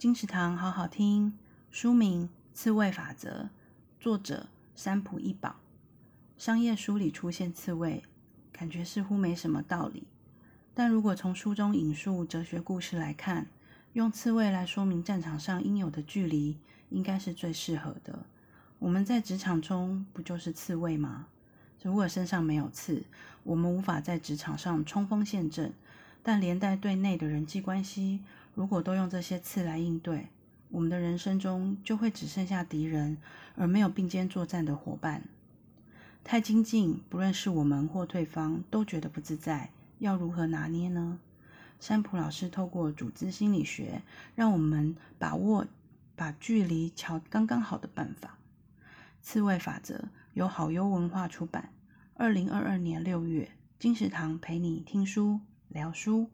金石堂好好听，书名《刺猬法则》，作者山浦一保。商业书里出现刺猬，感觉似乎没什么道理。但如果从书中引述哲学故事来看，用刺猬来说明战场上应有的距离，应该是最适合的。我们在职场中不就是刺猬吗？如果身上没有刺，我们无法在职场上冲锋陷阵。但连带对内的人际关系，如果都用这些刺来应对，我们的人生中就会只剩下敌人，而没有并肩作战的伙伴。太亲近，不论是我们或对方，都觉得不自在。要如何拿捏呢？山浦老师透过组织心理学，让我们把握把距离调刚刚好的办法。刺猬法则由好优文化出版，二零二二年六月，金石堂陪你听书聊书。